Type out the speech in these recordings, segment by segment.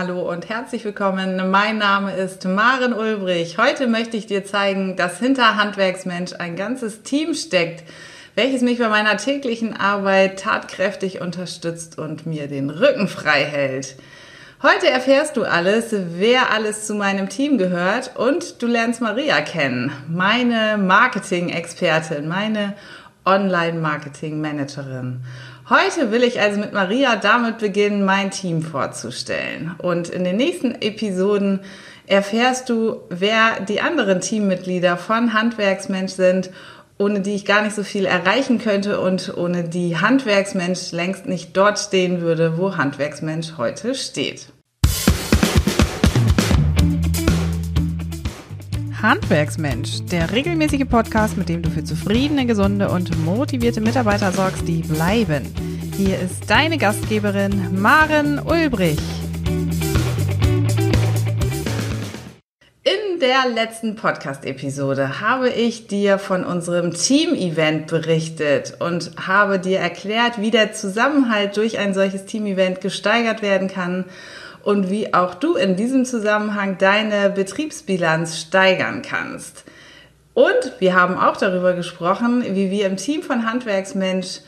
Hallo und herzlich willkommen. Mein Name ist Maren Ulbrich. Heute möchte ich dir zeigen, dass hinter Handwerksmensch ein ganzes Team steckt, welches mich bei meiner täglichen Arbeit tatkräftig unterstützt und mir den Rücken frei hält. Heute erfährst du alles, wer alles zu meinem Team gehört und du lernst Maria kennen, meine Marketing-Expertin, meine Online-Marketing-Managerin. Heute will ich also mit Maria damit beginnen, mein Team vorzustellen. Und in den nächsten Episoden erfährst du, wer die anderen Teammitglieder von Handwerksmensch sind, ohne die ich gar nicht so viel erreichen könnte und ohne die Handwerksmensch längst nicht dort stehen würde, wo Handwerksmensch heute steht. Handwerksmensch, der regelmäßige Podcast, mit dem du für zufriedene, gesunde und motivierte Mitarbeiter sorgst, die bleiben. Hier ist deine Gastgeberin Maren Ulbrich. In der letzten Podcast-Episode habe ich dir von unserem Team-Event berichtet und habe dir erklärt, wie der Zusammenhalt durch ein solches Team-Event gesteigert werden kann und wie auch du in diesem Zusammenhang deine Betriebsbilanz steigern kannst. Und wir haben auch darüber gesprochen, wie wir im Team von Handwerksmensch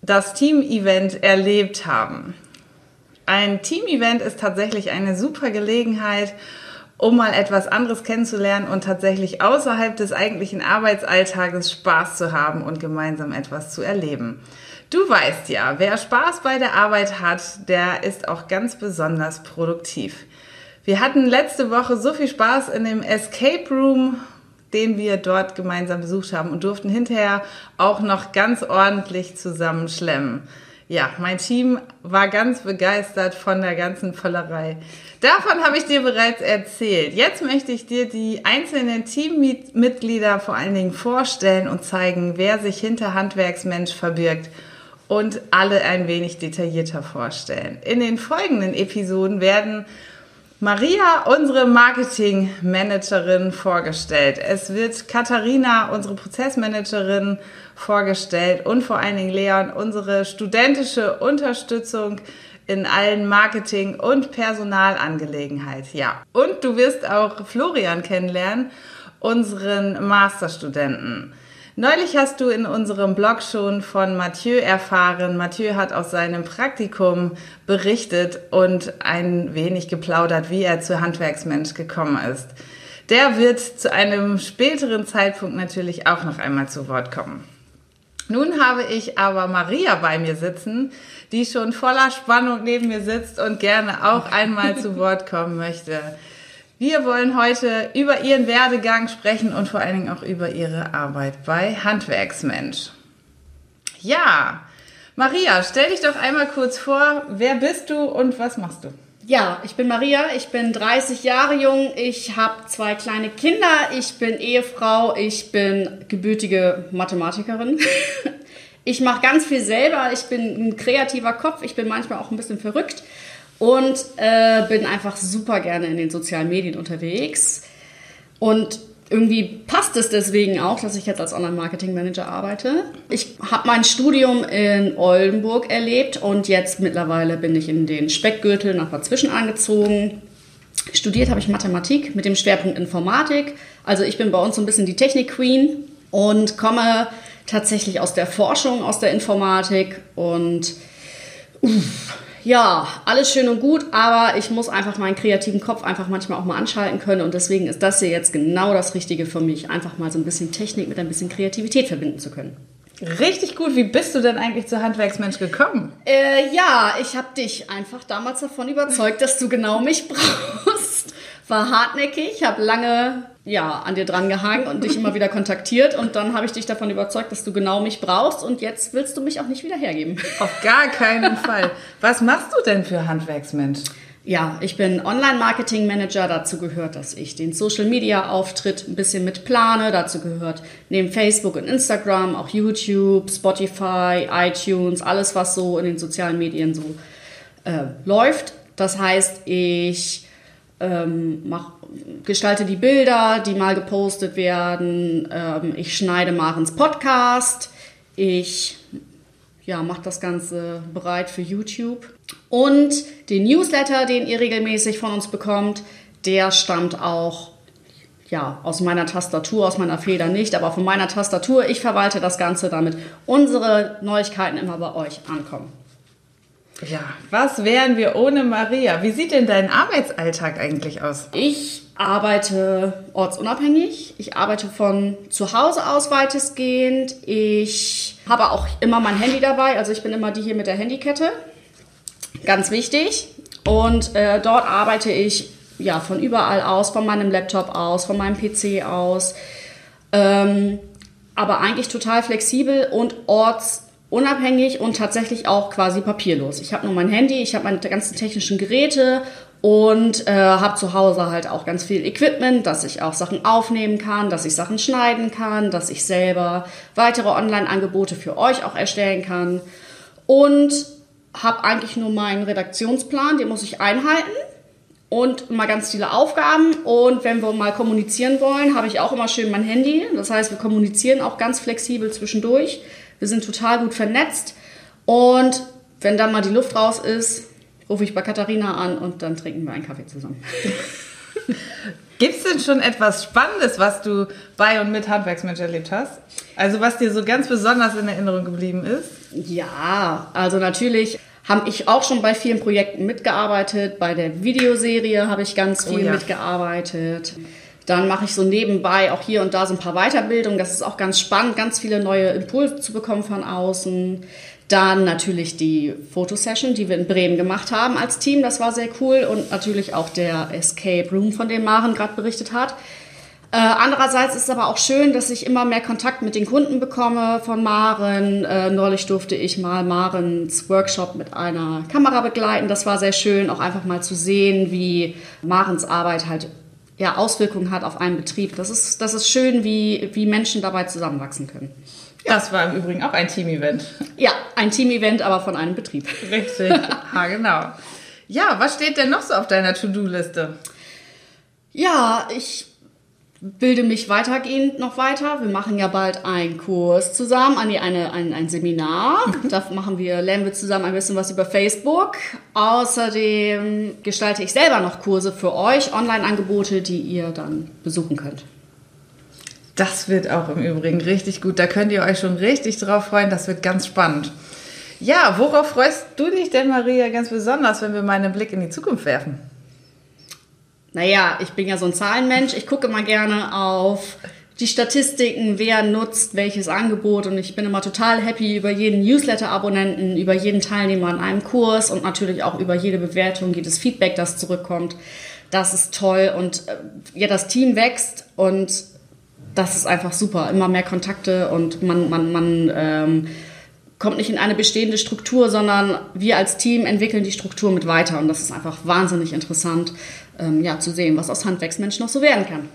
das Team-Event erlebt haben. Ein Team-Event ist tatsächlich eine super Gelegenheit, um mal etwas anderes kennenzulernen und tatsächlich außerhalb des eigentlichen Arbeitsalltages Spaß zu haben und gemeinsam etwas zu erleben. Du weißt ja, wer Spaß bei der Arbeit hat, der ist auch ganz besonders produktiv. Wir hatten letzte Woche so viel Spaß in dem Escape Room, den wir dort gemeinsam besucht haben und durften hinterher auch noch ganz ordentlich zusammenschlemmen. Ja, mein Team war ganz begeistert von der ganzen Vollerei. Davon habe ich dir bereits erzählt. Jetzt möchte ich dir die einzelnen Teammitglieder vor allen Dingen vorstellen und zeigen, wer sich hinter Handwerksmensch verbirgt und alle ein wenig detaillierter vorstellen. In den folgenden Episoden werden Maria, unsere Marketingmanagerin, vorgestellt. Es wird Katharina, unsere Prozessmanagerin, vorgestellt und vor allen Dingen Leon, unsere studentische Unterstützung in allen Marketing- und Personalangelegenheiten. Ja. Und du wirst auch Florian kennenlernen, unseren Masterstudenten. Neulich hast du in unserem Blog schon von Mathieu erfahren. Mathieu hat aus seinem Praktikum berichtet und ein wenig geplaudert, wie er zu Handwerksmensch gekommen ist. Der wird zu einem späteren Zeitpunkt natürlich auch noch einmal zu Wort kommen. Nun habe ich aber Maria bei mir sitzen, die schon voller Spannung neben mir sitzt und gerne auch einmal zu Wort kommen möchte. Wir wollen heute über ihren Werdegang sprechen und vor allen Dingen auch über ihre Arbeit bei Handwerksmensch. Ja, Maria, stell dich doch einmal kurz vor, wer bist du und was machst du? Ja, ich bin Maria, ich bin 30 Jahre jung, ich habe zwei kleine Kinder, ich bin Ehefrau, ich bin gebürtige Mathematikerin. Ich mache ganz viel selber, ich bin ein kreativer Kopf, ich bin manchmal auch ein bisschen verrückt und äh, bin einfach super gerne in den sozialen Medien unterwegs. Und irgendwie passt es deswegen auch, dass ich jetzt als Online-Marketing-Manager arbeite. Ich habe mein Studium in Oldenburg erlebt und jetzt mittlerweile bin ich in den Speckgürtel nach Bad Zwischen angezogen. Studiert habe ich Mathematik mit dem Schwerpunkt Informatik. Also ich bin bei uns so ein bisschen die Technik-Queen und komme tatsächlich aus der Forschung, aus der Informatik und uff, ja, alles schön und gut, aber ich muss einfach meinen kreativen Kopf einfach manchmal auch mal anschalten können und deswegen ist das hier jetzt genau das Richtige für mich, einfach mal so ein bisschen Technik mit ein bisschen Kreativität verbinden zu können. Richtig gut. Wie bist du denn eigentlich zu Handwerksmensch gekommen? Äh, ja, ich habe dich einfach damals davon überzeugt, dass du genau mich brauchst. War hartnäckig, habe lange ja, an dir dran gehangen und dich immer wieder kontaktiert und dann habe ich dich davon überzeugt, dass du genau mich brauchst und jetzt willst du mich auch nicht wieder hergeben. Auf gar keinen Fall. Was machst du denn für Handwerksmensch? Ja, ich bin Online-Marketing-Manager. Dazu gehört, dass ich den Social-Media-Auftritt ein bisschen mit plane. Dazu gehört neben Facebook und Instagram auch YouTube, Spotify, iTunes, alles, was so in den sozialen Medien so äh, läuft. Das heißt, ich ähm, mach, gestalte die Bilder, die mal gepostet werden. Ähm, ich schneide Marens Podcast. Ich ja, mache das Ganze bereit für YouTube. Und den Newsletter, den ihr regelmäßig von uns bekommt, der stammt auch ja, aus meiner Tastatur, aus meiner Feder nicht, aber von meiner Tastatur. Ich verwalte das Ganze, damit unsere Neuigkeiten immer bei euch ankommen. Ja, was wären wir ohne Maria? Wie sieht denn dein Arbeitsalltag eigentlich aus? Ich arbeite ortsunabhängig. Ich arbeite von zu Hause aus weitestgehend. Ich habe auch immer mein Handy dabei. Also ich bin immer die hier mit der Handykette. Ganz wichtig. Und äh, dort arbeite ich ja von überall aus, von meinem Laptop aus, von meinem PC aus. Ähm, aber eigentlich total flexibel und orts unabhängig und tatsächlich auch quasi papierlos. Ich habe nur mein Handy, ich habe meine ganzen technischen Geräte und äh, habe zu Hause halt auch ganz viel Equipment, dass ich auch Sachen aufnehmen kann, dass ich Sachen schneiden kann, dass ich selber weitere Online-Angebote für euch auch erstellen kann und habe eigentlich nur meinen Redaktionsplan, den muss ich einhalten und mal ganz viele Aufgaben. Und wenn wir mal kommunizieren wollen, habe ich auch immer schön mein Handy. Das heißt, wir kommunizieren auch ganz flexibel zwischendurch. Wir sind total gut vernetzt. Und wenn dann mal die Luft raus ist, rufe ich bei Katharina an und dann trinken wir einen Kaffee zusammen. Gibt es denn schon etwas Spannendes, was du bei und mit Handwerksmensch erlebt hast? Also was dir so ganz besonders in Erinnerung geblieben ist? Ja, also natürlich habe ich auch schon bei vielen Projekten mitgearbeitet. Bei der Videoserie habe ich ganz viel oh ja. mitgearbeitet. Dann mache ich so nebenbei auch hier und da so ein paar Weiterbildungen. Das ist auch ganz spannend, ganz viele neue Impulse zu bekommen von außen. Dann natürlich die Fotosession, die wir in Bremen gemacht haben als Team. Das war sehr cool. Und natürlich auch der Escape Room, von dem Maren gerade berichtet hat. Äh, andererseits ist es aber auch schön, dass ich immer mehr Kontakt mit den Kunden bekomme von Maren. Äh, neulich durfte ich mal Marens Workshop mit einer Kamera begleiten. Das war sehr schön, auch einfach mal zu sehen, wie Marens Arbeit halt ja, Auswirkungen hat auf einen Betrieb. Das ist, das ist schön, wie, wie Menschen dabei zusammenwachsen können. Ja. Das war im Übrigen auch ein Team-Event. Ja, ein Team-Event, aber von einem Betrieb. Richtig, ha, genau. Ja, was steht denn noch so auf deiner To-Do-Liste? Ja, ich bilde mich weitergehend noch weiter. Wir machen ja bald einen Kurs zusammen, eine, eine, ein, ein Seminar. Da machen wir, lernen wir zusammen ein bisschen was über Facebook. Außerdem gestalte ich selber noch Kurse für euch, Online-Angebote, die ihr dann besuchen könnt. Das wird auch im Übrigen richtig gut. Da könnt ihr euch schon richtig drauf freuen. Das wird ganz spannend. Ja, worauf freust du dich denn, Maria, ganz besonders, wenn wir mal einen Blick in die Zukunft werfen? Naja, ich bin ja so ein Zahlenmensch. Ich gucke immer gerne auf die Statistiken, wer nutzt welches Angebot und ich bin immer total happy über jeden Newsletter-Abonnenten, über jeden Teilnehmer an einem Kurs und natürlich auch über jede Bewertung, jedes Feedback, das zurückkommt. Das ist toll und äh, ja, das Team wächst und das ist einfach super. Immer mehr Kontakte und man, man, man ähm, kommt nicht in eine bestehende Struktur, sondern wir als Team entwickeln die Struktur mit weiter und das ist einfach wahnsinnig interessant ähm, ja, zu sehen, was aus Handwerksmensch noch so werden kann.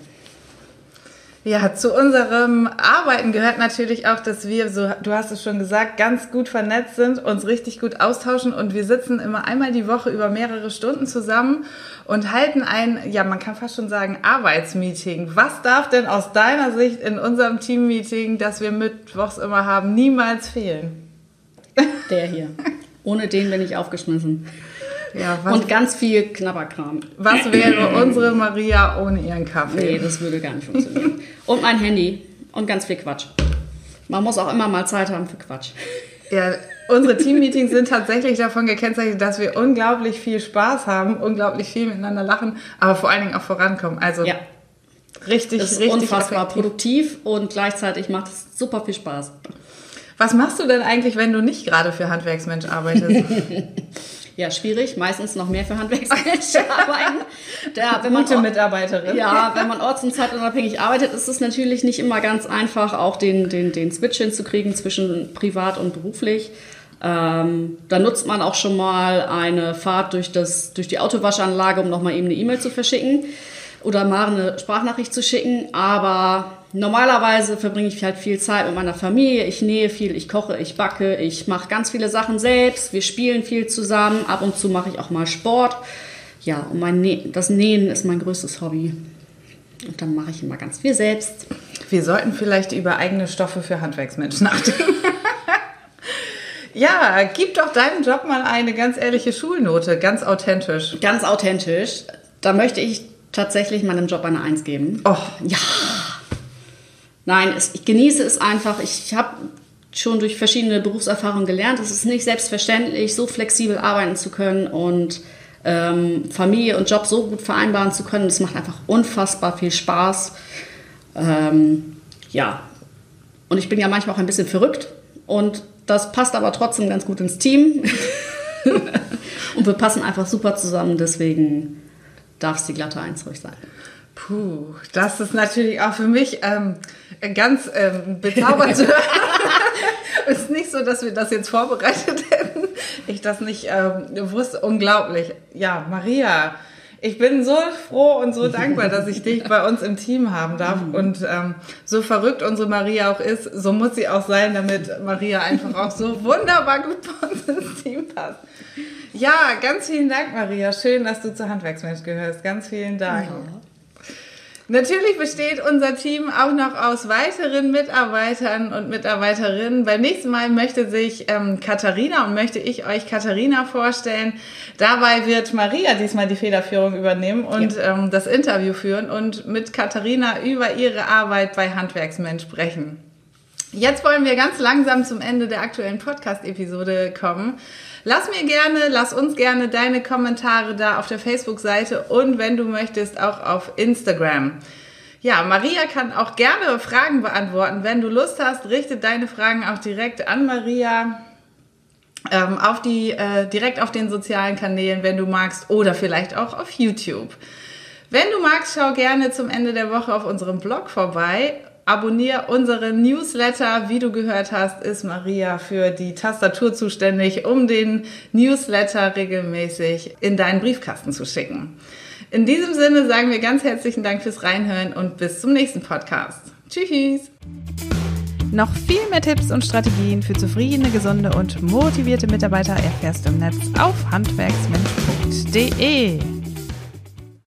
Ja, zu unserem Arbeiten gehört natürlich auch, dass wir, so du hast es schon gesagt, ganz gut vernetzt sind, uns richtig gut austauschen und wir sitzen immer einmal die Woche über mehrere Stunden zusammen und halten ein, ja, man kann fast schon sagen, Arbeitsmeeting. Was darf denn aus deiner Sicht in unserem Teammeeting, das wir mittwochs immer haben, niemals fehlen? Der hier. Ohne den bin ich aufgeschmissen. Ja, was, und ganz viel Knabberkram. Was wäre unsere Maria ohne ihren Kaffee? Nee, das würde gar nicht funktionieren. und mein Handy und ganz viel Quatsch. Man muss auch immer mal Zeit haben für Quatsch. Ja, unsere Teammeetings sind tatsächlich davon gekennzeichnet, dass wir unglaublich viel Spaß haben, unglaublich viel miteinander lachen, aber vor allen Dingen auch vorankommen. Also ja. richtig, das ist richtig unfassbar effektiv. produktiv und gleichzeitig macht es super viel Spaß. Was machst du denn eigentlich, wenn du nicht gerade für Handwerksmensch arbeitest? Ja, schwierig. Meistens noch mehr für Handwerksmenschen arbeiten. Ja, wenn man Gute Mitarbeiterin. Ja, wenn man orts- und zeitunabhängig arbeitet, ist es natürlich nicht immer ganz einfach, auch den, den, den Switch hinzukriegen zwischen privat und beruflich. Ähm, da nutzt man auch schon mal eine Fahrt durch, das, durch die Autowaschanlage, um nochmal eben eine E-Mail zu verschicken oder mal eine Sprachnachricht zu schicken. Aber normalerweise verbringe ich halt viel Zeit mit meiner Familie. Ich nähe viel, ich koche, ich backe, ich mache ganz viele Sachen selbst. Wir spielen viel zusammen. Ab und zu mache ich auch mal Sport. Ja, und mein Nä das Nähen ist mein größtes Hobby. Und dann mache ich immer ganz viel selbst. Wir sollten vielleicht über eigene Stoffe für Handwerksmenschen nachdenken. Ja, gib doch deinem Job mal eine ganz ehrliche Schulnote, ganz authentisch. Ganz authentisch. Da möchte ich tatsächlich meinem Job eine Eins geben. Oh. Ja. Nein, es, ich genieße es einfach. Ich habe schon durch verschiedene Berufserfahrungen gelernt, es ist nicht selbstverständlich, so flexibel arbeiten zu können und ähm, Familie und Job so gut vereinbaren zu können. Es macht einfach unfassbar viel Spaß. Ähm, ja, und ich bin ja manchmal auch ein bisschen verrückt und das passt aber trotzdem ganz gut ins Team. und wir passen einfach super zusammen, deswegen darf es die glatte Eins ruhig sein. Puh, das ist natürlich auch für mich ähm, ganz ähm, bezaubernd zu hören. Es ist nicht so, dass wir das jetzt vorbereitet hätten. Ich das nicht ähm, wusste. Unglaublich. Ja, Maria, ich bin so froh und so dankbar, dass ich dich bei uns im Team haben darf. Und ähm, so verrückt unsere Maria auch ist, so muss sie auch sein, damit Maria einfach auch so wunderbar gut bei uns ins Team passt. Ja, ganz vielen Dank, Maria. Schön, dass du zur Handwerksmensch gehörst. Ganz vielen Dank. Ja. Natürlich besteht unser Team auch noch aus weiteren Mitarbeitern und Mitarbeiterinnen. Beim nächsten Mal möchte sich ähm, Katharina und möchte ich euch Katharina vorstellen. Dabei wird Maria diesmal die Federführung übernehmen und ja. ähm, das Interview führen und mit Katharina über ihre Arbeit bei Handwerksmensch sprechen. Jetzt wollen wir ganz langsam zum Ende der aktuellen Podcast-Episode kommen. Lass mir gerne, lass uns gerne deine Kommentare da auf der Facebook-Seite und wenn du möchtest auch auf Instagram. Ja, Maria kann auch gerne Fragen beantworten. Wenn du Lust hast, richte deine Fragen auch direkt an Maria. Ähm, auf die, äh, direkt auf den sozialen Kanälen, wenn du magst, oder vielleicht auch auf YouTube. Wenn du magst, schau gerne zum Ende der Woche auf unserem Blog vorbei Abonnier unseren Newsletter. Wie du gehört hast, ist Maria für die Tastatur zuständig, um den Newsletter regelmäßig in deinen Briefkasten zu schicken. In diesem Sinne sagen wir ganz herzlichen Dank fürs Reinhören und bis zum nächsten Podcast. Tschüss! Noch viel mehr Tipps und Strategien für zufriedene, gesunde und motivierte Mitarbeiter erfährst du im Netz auf handwerksmensch.de.